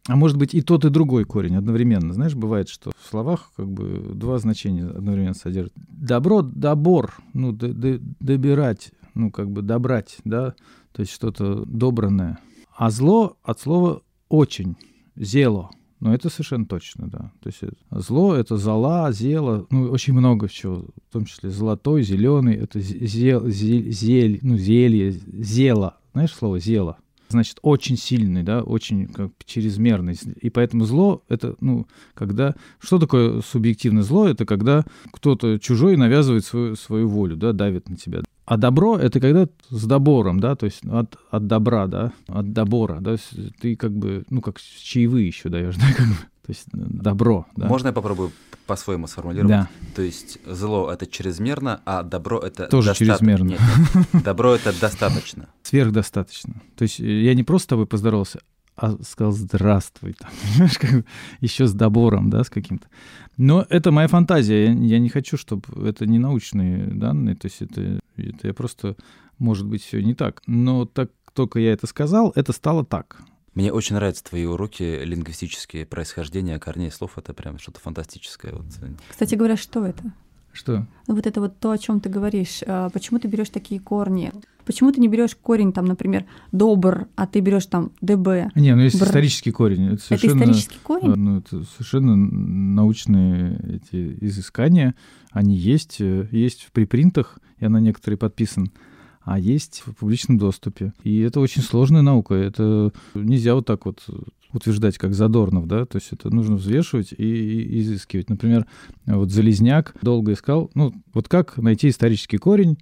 А может быть и тот, и другой корень одновременно. Знаешь, бывает, что в словах как бы два значения одновременно содержат. Добро, добор, ну, д- д- добирать, ну, как бы добрать, да, то есть что-то добранное. А зло от слова «очень», «зело», ну, это совершенно точно, да. То есть зло — это зола, зело, ну, очень много чего, в том числе золотой, зеленый, это зе- зел, зель, зель, ну, зелье, зело. Знаешь слово «зело»? Значит, очень сильный, да, очень как чрезмерный. И поэтому зло — это, ну, когда... Что такое субъективное зло? Это когда кто-то чужой навязывает свою, свою волю, да, давит на тебя. А добро — это когда с добором, да, то есть от, от добра, да, от добора, да, ты как бы, ну, как чаевые еще даешь, да, как бы, то есть добро, да. Можно я попробую по-своему сформулировать? Да. То есть зло — это чрезмерно, а добро — это Тоже достаточно. чрезмерно. Нет, нет. Добро — это достаточно. Сверхдостаточно. То есть я не просто с тобой поздоровался, а сказал здравствуй, там, понимаешь, как еще с добором, да, с каким-то. Но это моя фантазия, я, я не хочу, чтобы это не научные данные, то есть это, это я просто, может быть, все не так. Но так только я это сказал, это стало так. Мне очень нравятся твои уроки лингвистические, происхождение корней слов. Это прям что-то фантастическое. Вот. Кстати говоря, что это? Что? Ну, вот это вот то, о чем ты говоришь. а, Почему ты берешь такие корни? Почему ты не берешь корень, там, например, добр, а ты берешь там ДБ? Не, ну есть Бр. исторический корень. Это, Это совершенно, исторический корень? э, Ну, это совершенно научные эти изыскания. Они есть, э, есть в припринтах, я на некоторые подписан, а есть в публичном доступе. И это очень сложная наука. Это нельзя вот так вот утверждать, как Задорнов, да, то есть это нужно взвешивать и, и изыскивать. Например, вот Залезняк долго искал, ну, вот как найти исторический корень,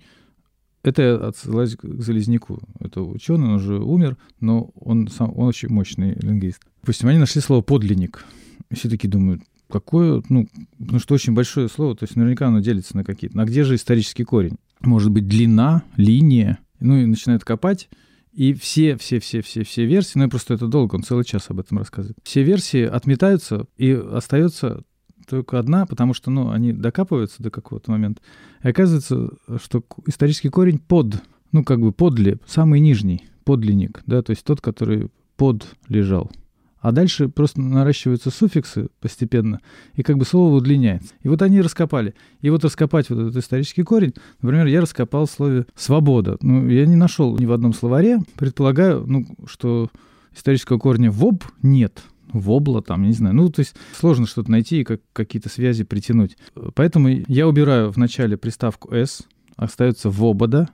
это я отсылаюсь к Залезняку. Это ученый, он уже умер, но он, сам, он очень мощный лингвист. Допустим, они нашли слово «подлинник». И все таки думают, какое, ну, потому что очень большое слово, то есть наверняка оно делится на какие-то. А где же исторический корень? Может быть, длина, линия? Ну и начинают копать, и все, все, все, все, все версии, ну и просто это долго, он целый час об этом рассказывает. Все версии отметаются, и остается только одна, потому что, ну, они докапываются до какого-то момента. И оказывается, что исторический корень под, ну, как бы подле, самый нижний, подлинник, да, то есть тот, который под лежал. А дальше просто наращиваются суффиксы постепенно, и как бы слово удлиняется. И вот они раскопали. И вот раскопать вот этот исторический корень, например, я раскопал в слове «свобода». Ну, я не нашел ни в одном словаре. Предполагаю, ну, что исторического корня «воб» нет. Вобла там, не знаю. Ну, то есть сложно что-то найти и как, какие-то связи притянуть. Поэтому я убираю в начале приставку «с», остается «вобода»,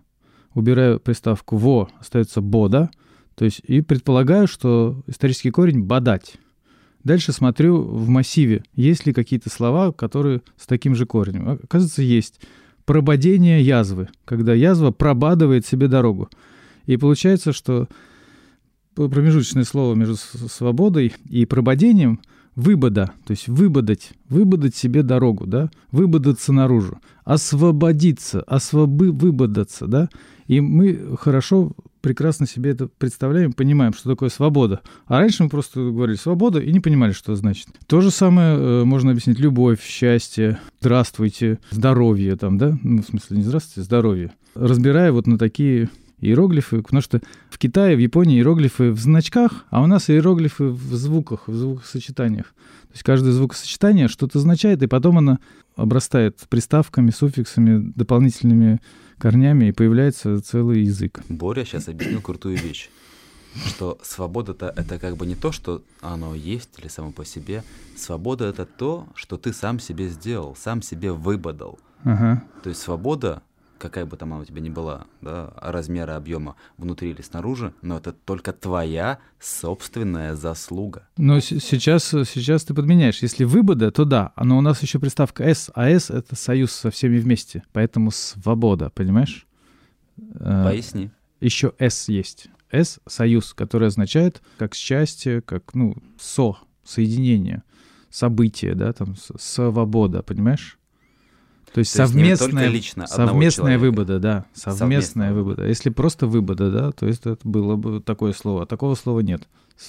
убираю приставку «во», остается «бода», то есть и предполагаю, что исторический корень «бодать». Дальше смотрю в массиве, есть ли какие-то слова, которые с таким же корнем. Оказывается, есть. Прободение язвы, когда язва пробадывает себе дорогу. И получается, что промежуточное слово между свободой и прободением выбода, то есть выбодать, выбодать себе дорогу, да, выбодаться наружу, освободиться, освобы, выбодаться, да, и мы хорошо, прекрасно себе это представляем, понимаем, что такое свобода. А раньше мы просто говорили свобода и не понимали, что это значит. То же самое э, можно объяснить любовь, счастье, здравствуйте, здоровье там, да, ну, в смысле не здравствуйте, здоровье. Разбирая вот на такие иероглифы, потому что в Китае, в Японии иероглифы в значках, а у нас иероглифы в звуках, в звукосочетаниях. То есть каждое звукосочетание что-то означает, и потом оно обрастает приставками, суффиксами, дополнительными корнями, и появляется целый язык. Боря сейчас объяснил крутую вещь, что свобода-то это как бы не то, что оно есть или само по себе. Свобода это то, что ты сам себе сделал, сам себе выбодал. Ага. То есть свобода, какая бы там она у тебя ни была, да, размера, объема внутри или снаружи, но это только твоя собственная заслуга. Но сейчас, сейчас ты подменяешь. Если выбода, то да. Но у нас еще приставка «с», а «с» — это союз со всеми вместе. Поэтому свобода, понимаешь? Э, Поясни. еще «с» есть. «С» — союз, который означает как счастье, как, ну, со, соединение, событие, да, там, свобода, понимаешь? То есть То есть совместная, лично одного совместная человека. выбода, да, совместная Совместная выбода. Если просто выбода, да, то есть это было бы такое слово, а такого слова нет.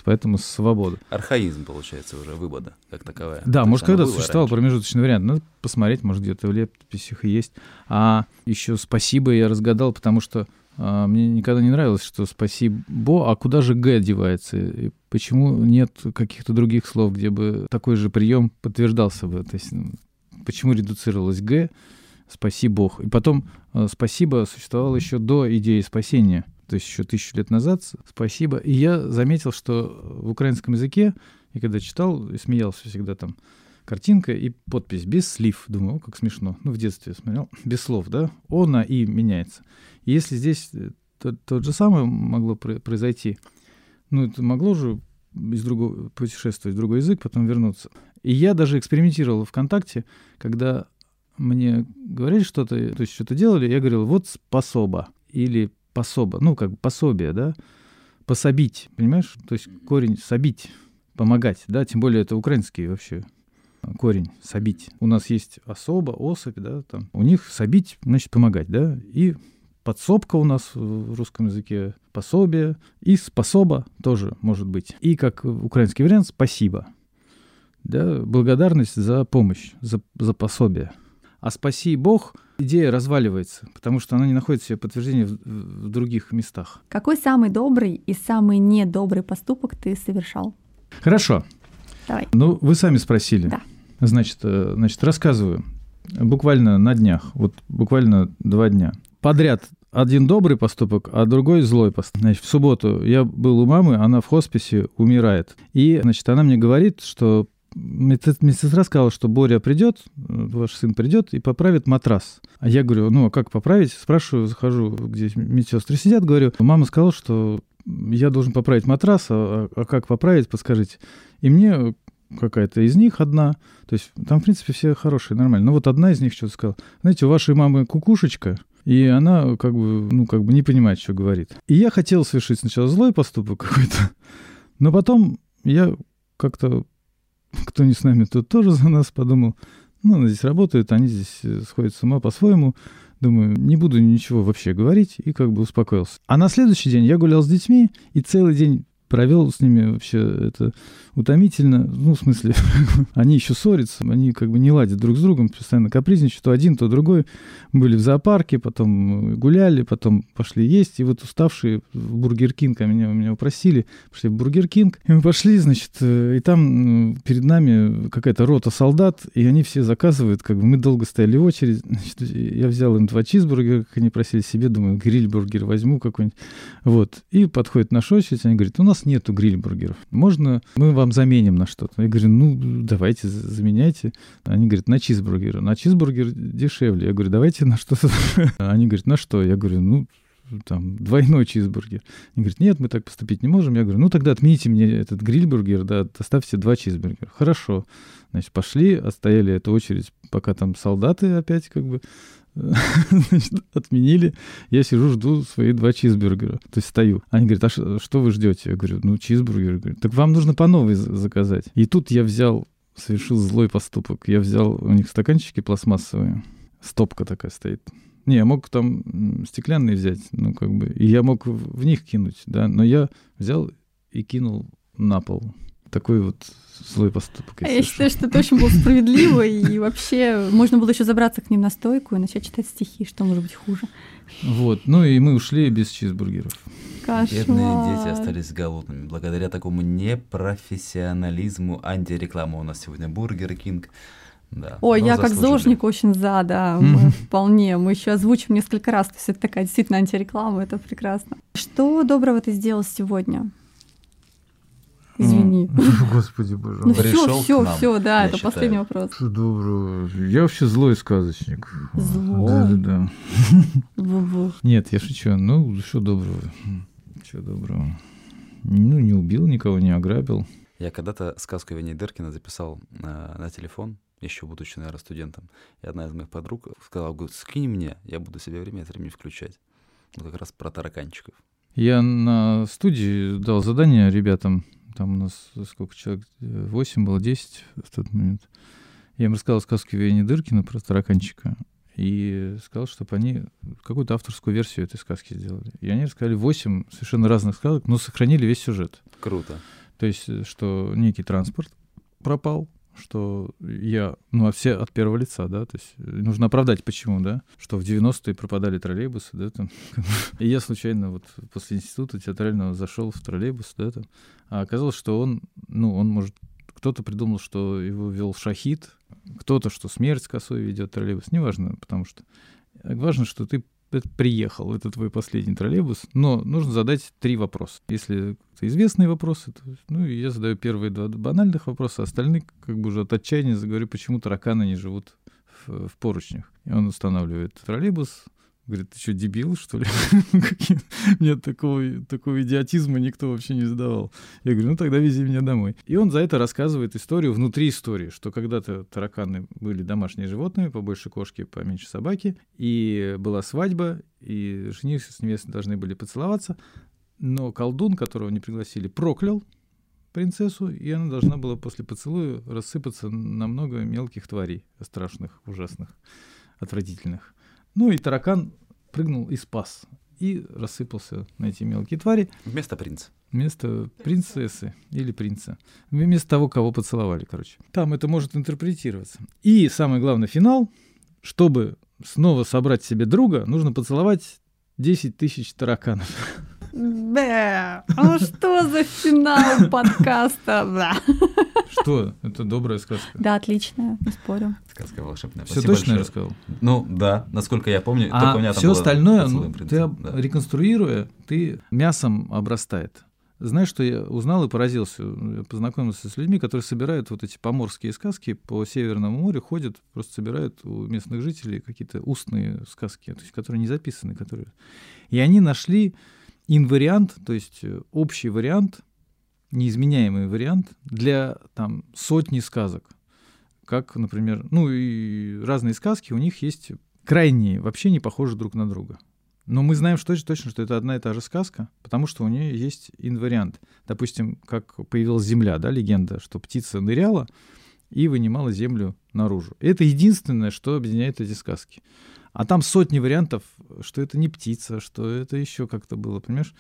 Поэтому свобода. Архаизм, получается, уже выбода, как таковая. Да, То может, есть когда-то существовал раньше. промежуточный вариант. Надо посмотреть, может, где-то в летописях и есть. А еще спасибо я разгадал, потому что а, мне никогда не нравилось, что спасибо, а куда же Г девается? И почему нет каких-то других слов, где бы такой же прием подтверждался бы? То есть ну, почему редуцировалось Г? Спаси Бог. И потом э, спасибо существовало еще до идеи спасения, то есть еще тысячу лет назад. Спасибо. И я заметил, что в украинском языке, и когда читал, и смеялся всегда там, картинка и подпись без слив. Думаю, о, как смешно. Ну, в детстве смотрел. Без слов, да? О на и меняется. И если здесь э, то, то же самое могло про- произойти, ну, это могло же из другого путешествовать в другой язык, потом вернуться. И я даже экспериментировал ВКонтакте, когда мне говорили что-то, то есть что-то делали, я говорил, вот способа или пособа, ну, как бы пособие, да, пособить, понимаешь? То есть корень собить, помогать, да, тем более это украинский вообще корень собить. У нас есть особо, особь, да, там. У них собить, значит, помогать, да, и подсобка у нас в русском языке, пособие, и способа тоже может быть. И как украинский вариант спасибо, да, благодарность за помощь, за, за пособие. А спаси Бог идея разваливается, потому что она не находит себе подтверждения в, в других местах. Какой самый добрый и самый недобрый поступок ты совершал? Хорошо. Давай. Ну, вы сами спросили. Да. Значит, э, значит, рассказываю. Буквально на днях, вот буквально два дня. Подряд один добрый поступок, а другой злой поступок. Значит, в субботу я был у мамы, она в хосписе умирает. И, значит, она мне говорит, что медсестра сказала, что Боря придет, ваш сын придет и поправит матрас. А я говорю, ну а как поправить? Спрашиваю, захожу, где медсестры сидят, говорю, мама сказала, что я должен поправить матрас, а, а как поправить, подскажите. И мне какая-то из них одна, то есть там, в принципе, все хорошие, нормально. Но вот одна из них что-то сказала, знаете, у вашей мамы кукушечка, и она как бы, ну, как бы не понимает, что говорит. И я хотел совершить сначала злой поступок какой-то, но потом я как-то, кто не с нами, тот тоже за нас подумал, ну, она здесь работает, они здесь э, сходят с ума по-своему. Думаю, не буду ничего вообще говорить, и как бы успокоился. А на следующий день я гулял с детьми, и целый день провел с ними вообще это утомительно. Ну, в смысле, они еще ссорятся, они как бы не ладят друг с другом, постоянно капризничают, то один, то другой. Были в зоопарке, потом гуляли, потом пошли есть, и вот уставшие в Бургер Кинг, а меня, меня упросили, пошли в Бургер Кинг, и мы пошли, значит, э, и там перед нами какая-то рота солдат, и они все заказывают, как бы мы долго стояли в очередь, значит, я взял им два чизбургера, как они просили себе, думаю, гриль-бургер возьму какой-нибудь, вот, и подходит наша очередь, они говорят, у нас нету гриль-бургеров, можно мы вам заменим на что-то? Я говорю, ну, давайте, заменяйте. Они говорят, на чизбургер. На чизбургер дешевле. Я говорю, давайте на что-то. Они говорят, на что? Я говорю, ну, там, двойной чизбургер. Они говорят, нет, мы так поступить не можем. Я говорю, ну, тогда отмените мне этот грильбургер, да, оставьте два чизбургера. Хорошо. Значит, пошли, отстояли эту очередь, пока там солдаты опять как бы значит, отменили. Я сижу, жду свои два чизбургера. То есть стою. Они говорят, а что вы ждете? Я говорю, ну, чизбургер. Говорю, так вам нужно по новой заказать. И тут я взял, совершил злой поступок. Я взял у них стаканчики пластмассовые. Стопка такая стоит. Не, я мог там стеклянные взять, ну, как бы, и я мог в них кинуть, да, но я взял и кинул на пол. Такой вот злой поступок. Я, я считаю, что это очень было справедливо, и вообще можно было еще забраться к ним на стойку и начать читать стихи, что может быть хуже. Вот, ну и мы ушли без чизбургеров. Кошмар. Бедные дети остались голодными. Благодаря такому непрофессионализму антирекламы у нас сегодня Бургер Кинг. Да, Ой, я как зожник очень за, да, мы вполне. Мы еще озвучим несколько раз. То есть это такая действительно антиреклама, это прекрасно. Что доброго ты сделал сегодня? Извини. Господи, боже Ну все, все, все, да, это считаю. последний вопрос. Что доброго. Я вообще злой сказочник. Злой? Да, да, да. Нет, я шучу. Ну, что доброго? Что доброго? Ну, не убил никого, не ограбил. Я когда-то сказку Вени Дыркина записал на, на телефон, еще будучи, наверное, студентом. И одна из моих подруг сказала, говорит, скинь мне, я буду себе время от времени включать. Вот как раз про тараканчиков. Я на студии дал задание ребятам там у нас сколько человек, 8 было, 10 в тот момент. Я им рассказал сказку Вени Дыркина про тараканчика и сказал, чтобы они какую-то авторскую версию этой сказки сделали. И они рассказали 8 совершенно разных сказок, но сохранили весь сюжет. Круто. То есть, что некий транспорт пропал, что я, ну, а все от первого лица, да, то есть нужно оправдать, почему, да, что в 90-е пропадали троллейбусы, да, там, и я случайно вот после института театрального зашел в троллейбус, да, там, а оказалось, что он, ну, он может, кто-то придумал, что его вел шахид, кто-то, что смерть косой ведет троллейбус, неважно, потому что важно, что ты это приехал, это твой последний троллейбус, но нужно задать три вопроса. Если это известные вопросы, то, ну, я задаю первые два банальных вопроса, а остальные как бы уже от отчаяния заговорю, почему тараканы не живут в, в поручнях. И он устанавливает троллейбус, Говорит, ты что, дебил, что ли? Мне такого, такого идиотизма никто вообще не задавал. Я говорю, ну тогда вези меня домой. И он за это рассказывает историю внутри истории, что когда-то тараканы были домашние животные, побольше кошки, поменьше собаки, и была свадьба, и жених с невестой должны были поцеловаться, но колдун, которого не пригласили, проклял принцессу, и она должна была после поцелуя рассыпаться на много мелких тварей, страшных, ужасных, отвратительных. Ну и таракан прыгнул и спас. И рассыпался на эти мелкие твари. Вместо принца. Вместо принцессы или принца. Вместо того, кого поцеловали, короче. Там это может интерпретироваться. И самый главный финал, чтобы снова собрать себе друга, нужно поцеловать 10 тысяч тараканов. Бля, ну что за финал подкаста? Бля. Что? Это добрая сказка. Да, отличная, не спорю. Сказка волшебная. Все точно рассказал? Ну, да, насколько я помню. у А меня все остальное, ну, ты реконструируя, ты мясом обрастает. Знаешь, что я узнал и поразился? Я познакомился с людьми, которые собирают вот эти поморские сказки по Северному морю, ходят, просто собирают у местных жителей какие-то устные сказки, то есть которые не записаны, которые... И они нашли инвариант, то есть общий вариант, неизменяемый вариант для там сотни сказок. Как, например, ну и разные сказки, у них есть крайние, вообще не похожи друг на друга. Но мы знаем что точно, что это одна и та же сказка, потому что у нее есть инвариант. Допустим, как появилась Земля, да, легенда, что птица ныряла и вынимала Землю наружу. Это единственное, что объединяет эти сказки. А там сотни вариантов, что это не птица, что это еще как-то было, понимаешь?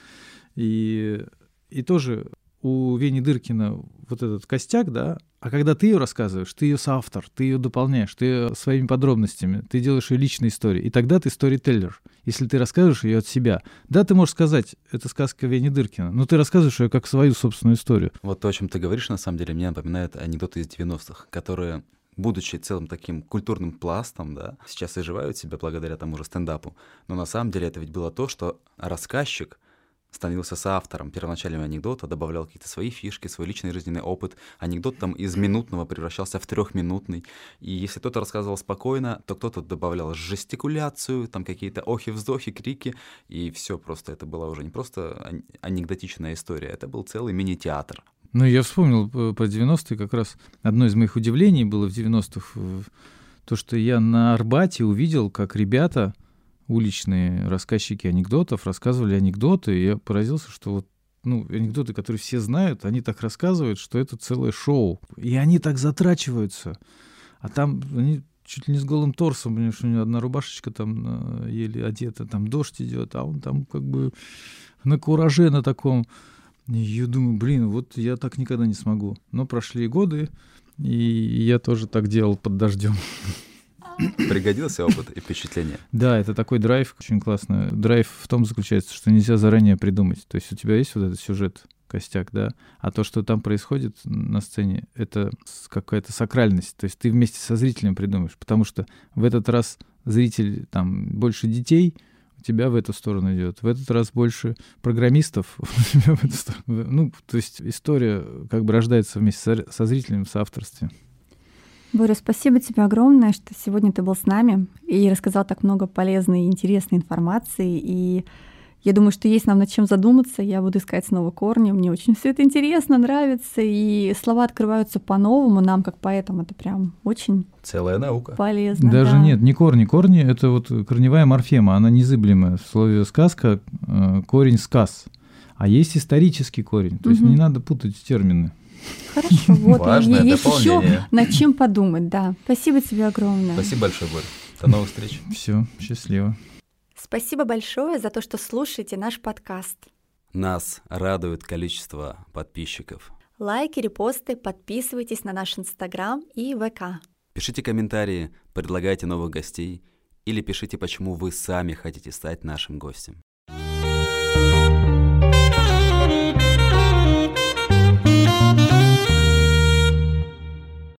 И, и тоже у Вени Дыркина вот этот костяк, да, а когда ты ее рассказываешь, ты ее соавтор, ты ее дополняешь, ты её своими подробностями, ты делаешь ее личной историей, и тогда ты сторителлер, если ты рассказываешь ее от себя. Да, ты можешь сказать, это сказка Вени Дыркина, но ты рассказываешь ее как свою собственную историю. Вот то, о чем ты говоришь, на самом деле, мне напоминает анекдоты из 90-х, которые, будучи целым таким культурным пластом, да, сейчас изживают себя благодаря тому же стендапу. Но на самом деле это ведь было то, что рассказчик становился соавтором первоначального анекдота, добавлял какие-то свои фишки, свой личный жизненный опыт. Анекдот там из минутного превращался в трехминутный. И если кто-то рассказывал спокойно, то кто-то добавлял жестикуляцию, там какие-то охи-вздохи, крики, и все просто. Это была уже не просто ан- анекдотичная история, это был целый мини-театр. Ну, я вспомнил э, про 90-е как раз. Одно из моих удивлений было в 90-х э, то, что я на Арбате увидел, как ребята, уличные рассказчики анекдотов, рассказывали анекдоты, и я поразился, что вот ну, анекдоты, которые все знают, они так рассказывают, что это целое шоу. И они так затрачиваются. А там они чуть ли не с голым торсом, потому что у него одна рубашечка там э, еле одета, там дождь идет, а он там как бы на кураже на таком. И я думаю, блин, вот я так никогда не смогу. Но прошли годы, и я тоже так делал под дождем. Пригодился опыт и впечатление. Да, это такой драйв, очень классно. Драйв в том заключается, что нельзя заранее придумать. То есть у тебя есть вот этот сюжет, костяк, да, а то, что там происходит на сцене, это какая-то сакральность. То есть ты вместе со зрителем придумаешь, потому что в этот раз зритель, там, больше детей, у тебя в эту сторону идет. В этот раз больше программистов, у тебя в эту сторону. Ну, то есть история как бы рождается вместе со, со зрителем в соавторстве. Боря, спасибо тебе огромное, что сегодня ты был с нами и рассказал так много полезной и интересной информации. И я думаю, что есть нам над чем задуматься. Я буду искать снова корни. Мне очень все это интересно, нравится. И слова открываются по-новому. Нам, как поэтам, это прям очень Целая наука. полезно. Даже да. нет, не корни. Корни — это вот корневая морфема, она незыблемая. В слове «сказка» э, корень «сказ». А есть исторический корень. То есть Мгм. не надо путать термины. Хорошо, вот. Важное есть еще дополнение. над чем подумать, да. Спасибо тебе огромное. Спасибо большое, Борь. До новых встреч. Все, счастливо. Спасибо большое за то, что слушаете наш подкаст. Нас радует количество подписчиков. Лайки, репосты, подписывайтесь на наш Инстаграм и ВК. Пишите комментарии, предлагайте новых гостей или пишите, почему вы сами хотите стать нашим гостем.